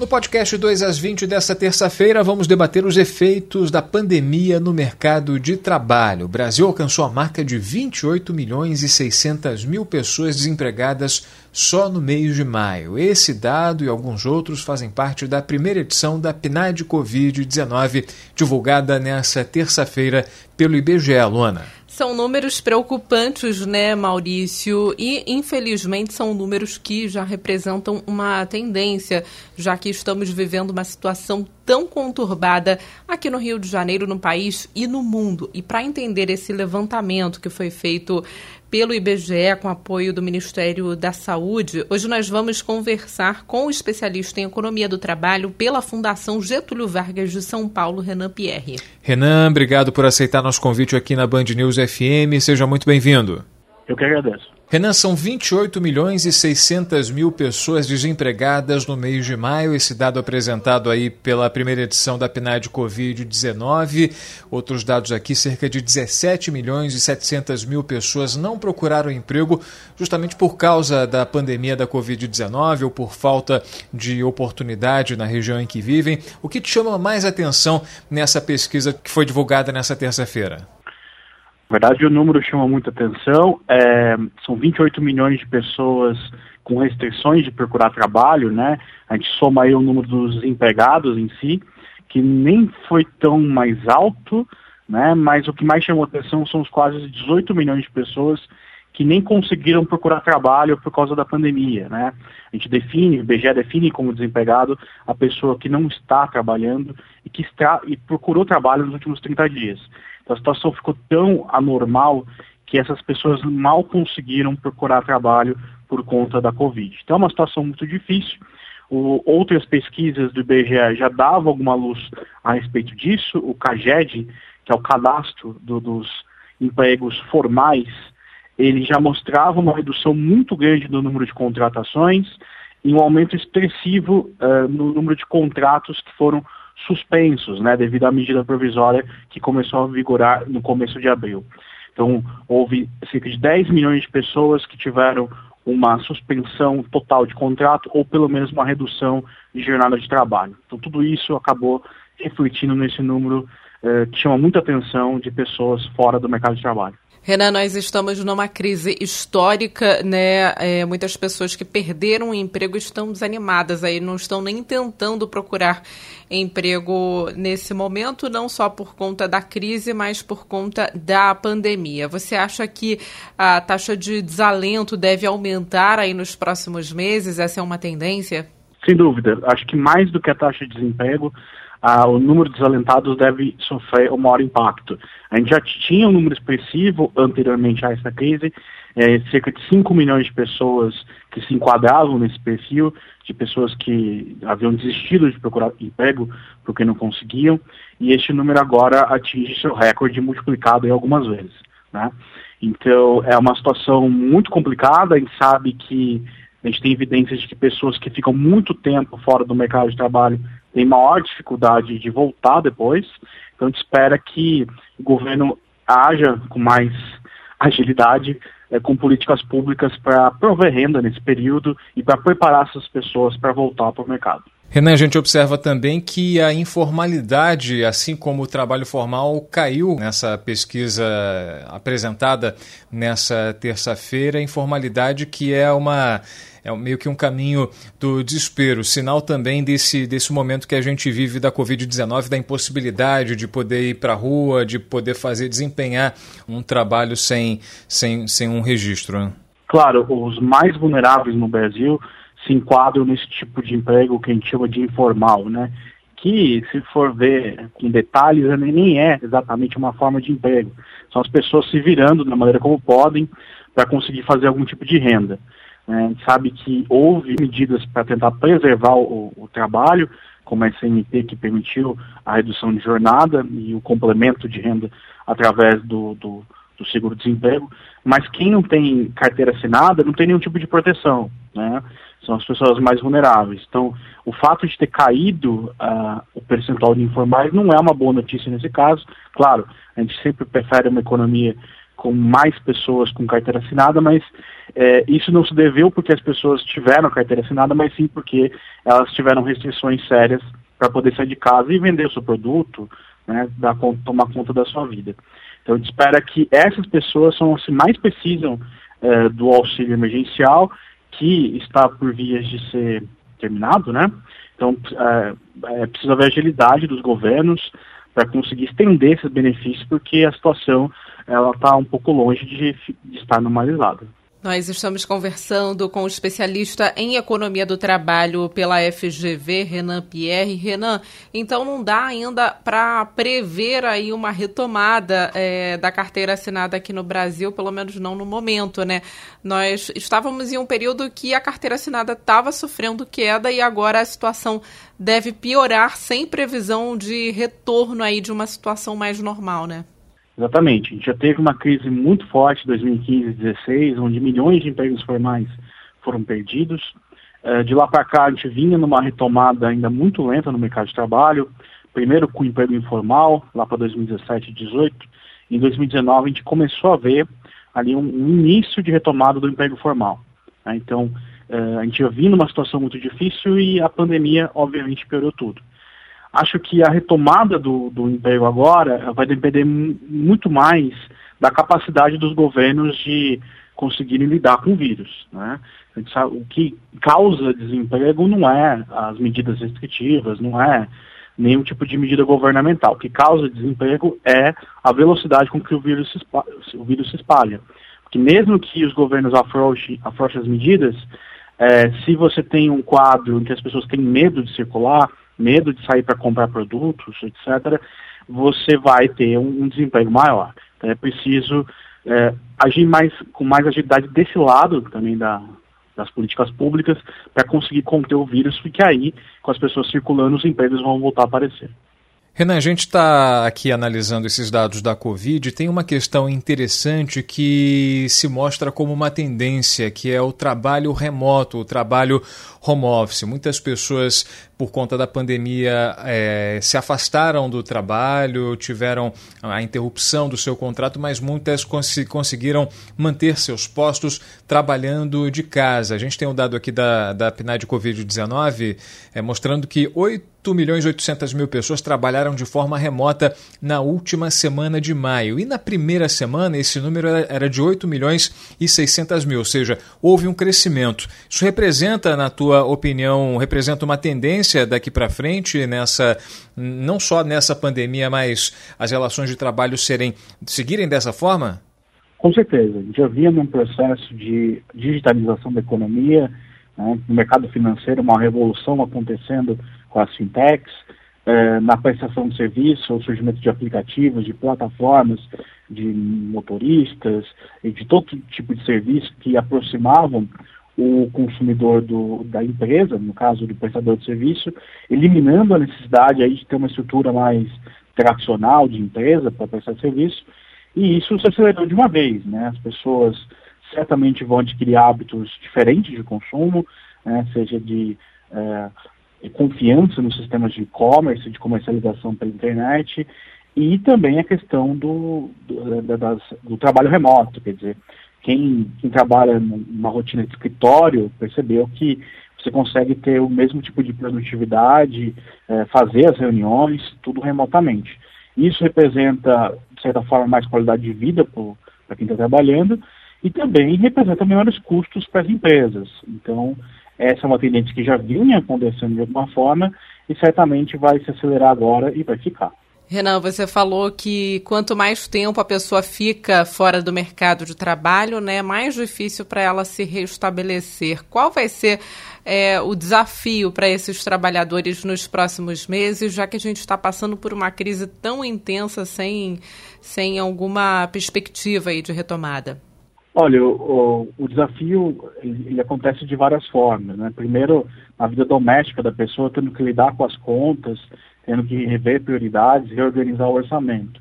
No podcast 2 às 20 desta terça-feira, vamos debater os efeitos da pandemia no mercado de trabalho. O Brasil alcançou a marca de 28 milhões e 600 mil pessoas desempregadas só no mês de maio. Esse dado e alguns outros fazem parte da primeira edição da PNAD Covid-19, divulgada nesta terça-feira pelo IBGE, Luana. São números preocupantes, né, Maurício? E, infelizmente, são números que já representam uma tendência, já que estamos vivendo uma situação tão conturbada aqui no Rio de Janeiro, no país e no mundo. E para entender esse levantamento que foi feito pelo IBGE, com apoio do Ministério da Saúde. Hoje nós vamos conversar com o especialista em economia do trabalho pela Fundação Getúlio Vargas de São Paulo, Renan Pierre. Renan, obrigado por aceitar nosso convite aqui na Band News FM. Seja muito bem-vindo. Eu que agradeço. Renan, são 28 milhões e 600 mil pessoas desempregadas no mês de maio, esse dado apresentado aí pela primeira edição da PNAD Covid-19. Outros dados aqui, cerca de 17 milhões e 700 mil pessoas não procuraram emprego justamente por causa da pandemia da Covid-19 ou por falta de oportunidade na região em que vivem. O que te chama mais atenção nessa pesquisa que foi divulgada nessa terça-feira? Na verdade, o número chama muita atenção. É, são 28 milhões de pessoas com restrições de procurar trabalho, né? A gente soma aí o número dos desempregados em si, que nem foi tão mais alto, né? Mas o que mais chamou atenção são os quase 18 milhões de pessoas que nem conseguiram procurar trabalho por causa da pandemia, né? A gente define, o IBGE define como desempregado a pessoa que não está trabalhando e que está, e procurou trabalho nos últimos 30 dias. A situação ficou tão anormal que essas pessoas mal conseguiram procurar trabalho por conta da Covid. Então é uma situação muito difícil. O, outras pesquisas do IBGE já davam alguma luz a respeito disso. O CAGED, que é o cadastro do, dos empregos formais, ele já mostrava uma redução muito grande no número de contratações e um aumento expressivo uh, no número de contratos que foram suspensos, né, devido à medida provisória que começou a vigorar no começo de abril. Então, houve cerca de 10 milhões de pessoas que tiveram uma suspensão total de contrato ou pelo menos uma redução de jornada de trabalho. Então, tudo isso acabou refletindo nesse número eh, que chama muita atenção de pessoas fora do mercado de trabalho. Renan, nós estamos numa crise histórica, né? É, muitas pessoas que perderam o emprego estão desanimadas aí, não estão nem tentando procurar emprego nesse momento, não só por conta da crise, mas por conta da pandemia. Você acha que a taxa de desalento deve aumentar aí nos próximos meses? Essa é uma tendência? Sem dúvida. Acho que mais do que a taxa de desemprego, ah, o número de desalentados deve sofrer o maior impacto. A gente já tinha um número expressivo anteriormente a essa crise, é, cerca de 5 milhões de pessoas que se enquadravam nesse perfil, de pessoas que haviam desistido de procurar emprego porque não conseguiam, e este número agora atinge seu recorde multiplicado em algumas vezes. Né? Então é uma situação muito complicada, a gente sabe que a gente tem evidências de que pessoas que ficam muito tempo fora do mercado de trabalho têm maior dificuldade de voltar depois. Então a gente espera que o governo haja com mais agilidade, é, com políticas públicas para prover renda nesse período e para preparar essas pessoas para voltar para o mercado. Renan, a gente observa também que a informalidade, assim como o trabalho formal, caiu nessa pesquisa apresentada nessa terça-feira. Informalidade que é uma é meio que um caminho do desespero, sinal também desse, desse momento que a gente vive da Covid-19, da impossibilidade de poder ir para a rua, de poder fazer, desempenhar um trabalho sem, sem, sem um registro. Né? Claro, os mais vulneráveis no Brasil se enquadram nesse tipo de emprego que a gente chama de informal, né? Que, se for ver com detalhes, nem é exatamente uma forma de emprego. São as pessoas se virando da maneira como podem para conseguir fazer algum tipo de renda. Né? A gente sabe que houve medidas para tentar preservar o, o trabalho, como a SNP, que permitiu a redução de jornada e o complemento de renda através do, do, do seguro-desemprego, mas quem não tem carteira assinada não tem nenhum tipo de proteção. Né? são as pessoas mais vulneráveis. Então, o fato de ter caído uh, o percentual de informais não é uma boa notícia nesse caso. Claro, a gente sempre prefere uma economia com mais pessoas com carteira assinada, mas é, isso não se deveu porque as pessoas tiveram carteira assinada, mas sim porque elas tiveram restrições sérias para poder sair de casa e vender o seu produto, né, dar, tomar conta da sua vida. Então, a gente espera que essas pessoas são as que mais precisam é, do auxílio emergencial, que está por vias de ser terminado, né? Então, é, é precisa haver agilidade dos governos para conseguir estender esses benefícios, porque a situação ela está um pouco longe de, de estar normalizada. Nós estamos conversando com o especialista em economia do trabalho pela FGV, Renan Pierre. Renan, então não dá ainda para prever aí uma retomada é, da carteira assinada aqui no Brasil, pelo menos não no momento, né? Nós estávamos em um período que a carteira assinada estava sofrendo queda e agora a situação deve piorar sem previsão de retorno aí de uma situação mais normal, né? Exatamente. A gente já teve uma crise muito forte em 2015 e 2016, onde milhões de empregos formais foram perdidos. Uh, de lá para cá, a gente vinha numa retomada ainda muito lenta no mercado de trabalho, primeiro com o emprego informal, lá para 2017 e 2018. Em 2019, a gente começou a ver ali um, início de retomada do emprego formal. Né? Então, uh, a gente já vinha numa situação muito difícil e a pandemia, obviamente, piorou tudo. Acho que a retomada do, do emprego agora vai depender muito mais da capacidade dos governos de conseguirem lidar com o vírus. Né? Sabe, o que causa desemprego não é as medidas restritivas, não é nenhum tipo de medida governamental. O que causa desemprego é a velocidade com que o vírus se espalha. O vírus se espalha. Porque mesmo que os governos afrouxem, afrouxem as medidas, é, se você tem um quadro em que as pessoas têm medo de circular, medo de sair para comprar produtos, etc., você vai ter um, um desemprego maior. Então é preciso é, agir mais, com mais agilidade desse lado também da, das políticas públicas para conseguir conter o vírus, porque aí, com as pessoas circulando, os empregos vão voltar a aparecer. Renan, a gente está aqui analisando esses dados da Covid tem uma questão interessante que se mostra como uma tendência, que é o trabalho remoto, o trabalho home office. Muitas pessoas, por conta da pandemia, é, se afastaram do trabalho, tiveram a interrupção do seu contrato, mas muitas cons conseguiram manter seus postos trabalhando de casa. A gente tem um dado aqui da, da PNAD Covid-19 é, mostrando que 8 milhões e 800 mil pessoas trabalharam de forma remota na última semana de maio. E na primeira semana, esse número era de 8 milhões e 600 mil, ou seja, houve um crescimento. Isso representa, na tua opinião, representa uma tendência daqui para frente nessa, não só nessa pandemia, mas as relações de trabalho serem, seguirem dessa forma? Com certeza. Já via num processo de digitalização da economia, né, no mercado financeiro, uma revolução acontecendo com as fintechs, eh, na prestação de serviço, o surgimento de aplicativos, de plataformas, de motoristas e de todo tipo de serviço que aproximavam o consumidor do, da empresa, no caso do prestador de serviço, eliminando a necessidade aí de ter uma estrutura mais tradicional de empresa para prestar serviço, e isso se acelerou de uma vez, né? As pessoas certamente vão adquirir hábitos diferentes de consumo, né? seja de, é, de confiança nos sistemas de e-commerce, de comercialização pela internet, e também a questão do, do, das, do trabalho remoto, quer dizer, quem, quem trabalha numa rotina de escritório percebeu que você consegue ter o mesmo tipo de produtividade, é, fazer as reuniões, tudo remotamente. Isso representa, de certa forma, mais qualidade de vida para quem está trabalhando e também representa menores custos para as empresas. Então, essa é uma tendência que já vinha acontecendo de alguma forma e certamente vai se acelerar agora e vai ficar. Renan, você falou que quanto mais tempo a pessoa fica fora do mercado de trabalho, né, mais difícil para ela se restabelecer. Qual vai ser é, o desafio para esses trabalhadores nos próximos meses, já que a gente está passando por uma crise tão intensa sem, sem alguma perspectiva aí de retomada? Olha, o, o, desafio ele, ele, acontece de várias formas. Né? Primeiro, na vida doméstica da pessoa, tendo que lidar com as contas, tendo que rever prioridades, reorganizar o orçamento.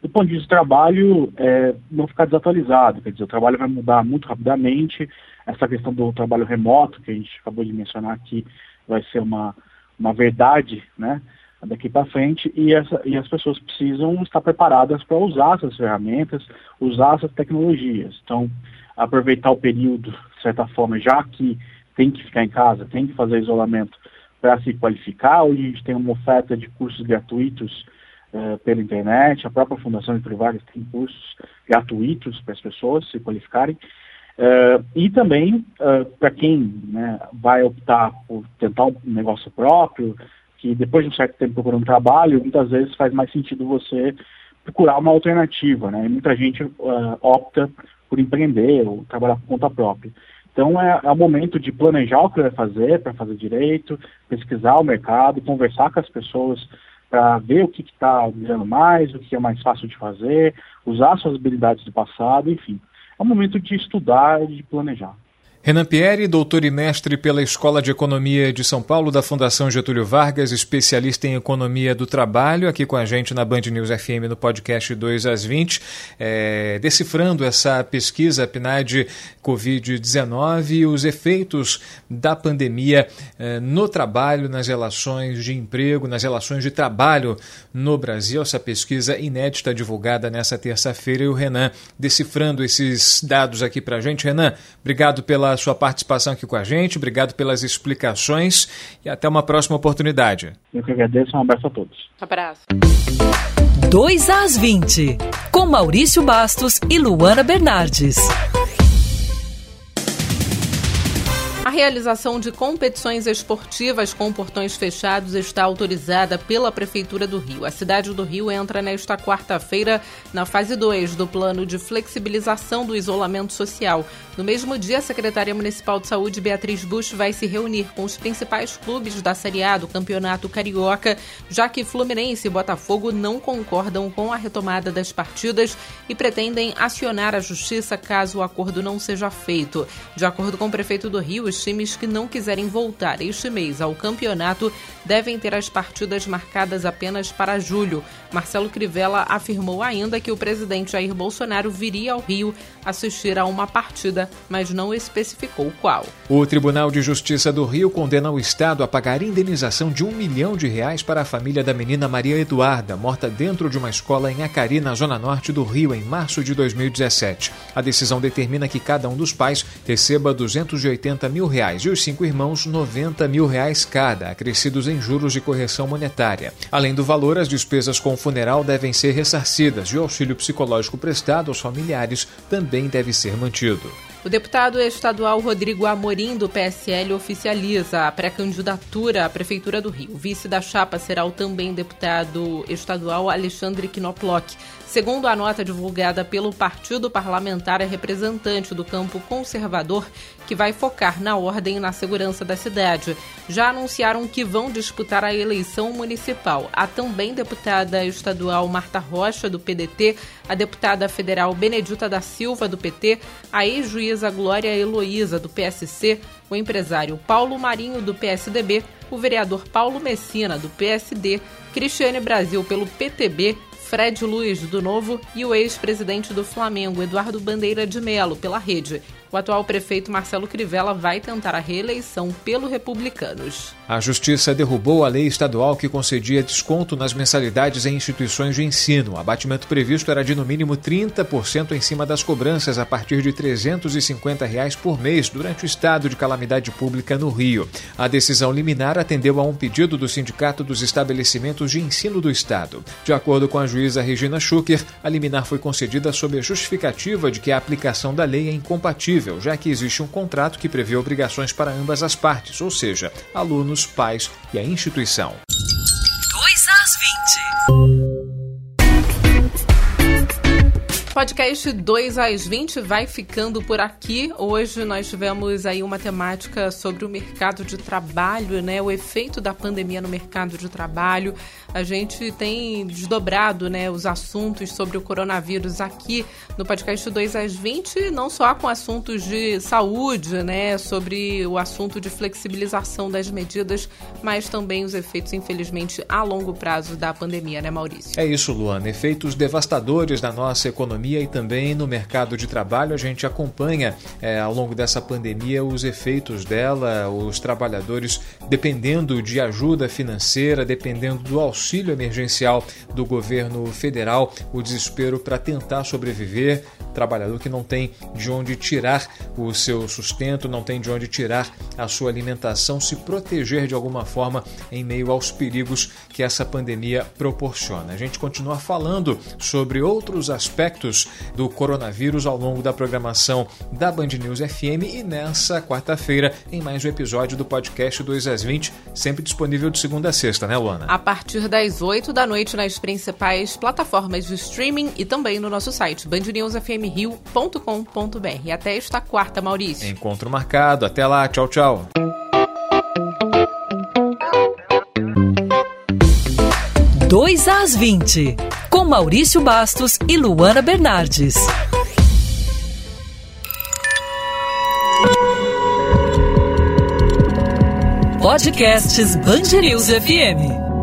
do ponto de vista do trabalho, é, não ficar desatualizado. Quer dizer, o trabalho vai mudar muito rapidamente. Essa questão do trabalho remoto, que a gente acabou de mencionar aqui, vai ser uma, uma verdade, né? Daqui para frente e, essa, e as pessoas precisam estar preparadas para usar essas ferramentas, usar essas tecnologias. Então, aproveitar o período, de certa forma, já que tem que ficar em casa, tem que fazer isolamento para se qualificar. Hoje a gente tem uma oferta de cursos gratuitos uh, pela internet, a própria Fundação de Privadas tem cursos gratuitos para as pessoas se qualificarem. Uh, e também, uh, para quem né, vai optar por tentar um negócio próprio, que depois de um certo tempo procurando trabalho, muitas vezes faz mais sentido você procurar uma alternativa, né? E muita gente uh, opta por empreender ou trabalhar por conta própria. Então é, é o momento de planejar o que vai fazer para fazer direito, pesquisar o mercado, conversar com as pessoas para ver o que está virando mais, o que é mais fácil de fazer, usar suas habilidades do passado, enfim. É o momento de estudar e de planejar. Renan Pierre, doutor e mestre pela Escola de Economia de São Paulo da Fundação Getúlio Vargas, especialista em economia do trabalho, aqui com a gente na Band News FM no podcast 2 às 20, é, decifrando essa pesquisa PNAD Covid-19 e os efeitos da pandemia é, no trabalho, nas relações de emprego, nas relações de trabalho no Brasil. Essa pesquisa inédita divulgada nessa terça-feira e o Renan decifrando esses dados aqui para a gente. Renan, obrigado pela sua participação aqui com a gente, obrigado pelas explicações e até uma próxima oportunidade. Eu que agradeço, um abraço a todos. Abraço. 2 às 20, com Maurício Bastos e Luana Bernardes. Realização de competições esportivas com portões fechados está autorizada pela Prefeitura do Rio. A cidade do Rio entra nesta quarta-feira na fase 2 do plano de flexibilização do isolamento social. No mesmo dia, a secretária municipal de saúde, Beatriz Bush, vai se reunir com os principais clubes da Série A do Campeonato Carioca, já que Fluminense e Botafogo não concordam com a retomada das partidas e pretendem acionar a justiça caso o acordo não seja feito. De acordo com o prefeito do Rio, times que não quiserem voltar este mês ao campeonato devem ter as partidas marcadas apenas para julho. Marcelo Crivella afirmou ainda que o presidente Jair Bolsonaro viria ao Rio assistir a uma partida, mas não especificou qual. O Tribunal de Justiça do Rio condena o Estado a pagar indenização de um milhão de reais para a família da menina Maria Eduarda, morta dentro de uma escola em Acari, na zona norte do Rio, em março de 2017. A decisão determina que cada um dos pais receba 280 mil reais e os cinco irmãos 90 mil reais cada, acrescidos em juros de correção monetária. Além do valor, as despesas com o funeral devem ser ressarcidas e o auxílio psicológico prestado aos familiares também deve ser mantido. O deputado estadual Rodrigo Amorim, do PSL, oficializa a pré-candidatura à Prefeitura do Rio. O vice da chapa será o também deputado estadual Alexandre Knoploch. Segundo a nota divulgada pelo partido parlamentar, é representante do campo conservador que vai focar na ordem e na segurança da cidade. Já anunciaram que vão disputar a eleição municipal. A também deputada estadual Marta Rocha, do PDT, a deputada federal Benedita da Silva, do PT, a ex-juíza Glória Heloísa, do PSC, o empresário Paulo Marinho, do PSDB, o vereador Paulo Messina, do PSD, Cristiane Brasil, pelo PTB, Fred Luiz, do Novo, e o ex-presidente do Flamengo, Eduardo Bandeira de Melo, pela rede. O atual prefeito Marcelo Crivella vai tentar a reeleição pelo Republicanos. A Justiça derrubou a lei estadual que concedia desconto nas mensalidades em instituições de ensino. O abatimento previsto era de no mínimo 30% em cima das cobranças a partir de 350 reais por mês durante o estado de calamidade pública no Rio. A decisão liminar atendeu a um pedido do Sindicato dos Estabelecimentos de Ensino do Estado. De acordo com a juíza Regina Schucker, a liminar foi concedida sob a justificativa de que a aplicação da lei é incompatível já que existe um contrato que prevê obrigações para ambas as partes, ou seja, alunos, pais e a instituição. 2 às 20. Podcast 2 às 20 vai ficando por aqui. Hoje nós tivemos aí uma temática sobre o mercado de trabalho, né? O efeito da pandemia no mercado de trabalho. A gente tem desdobrado, né, os assuntos sobre o coronavírus aqui no podcast 2 às 20, não só com assuntos de saúde, né, sobre o assunto de flexibilização das medidas, mas também os efeitos, infelizmente, a longo prazo da pandemia, né, Maurício? É isso, Luana. Efeitos devastadores na nossa economia economia e também no mercado de trabalho. A gente acompanha é, ao longo dessa pandemia os efeitos dela, os trabalhadores dependendo de ajuda financeira, dependendo do auxílio emergencial do governo federal, o desespero para tentar sobreviver. Trabalhador que não tem de onde tirar o seu sustento, não tem de onde tirar a sua alimentação, se proteger de alguma forma em meio aos perigos que essa pandemia proporciona. A gente continua falando sobre outros aspectos do coronavírus ao longo da programação da Band News FM e nessa quarta-feira em mais um episódio do podcast 2 às 20, sempre disponível de segunda a sexta, né, Luana? A partir das 8 da noite nas principais plataformas de streaming e também no nosso site bandnewsfmrio.com.br. Até esta quarta, Maurício. Encontro marcado. Até lá. Tchau, tchau. Dois às 20 com Maurício Bastos e Luana Bernardes. Podcasts Bangerils FM.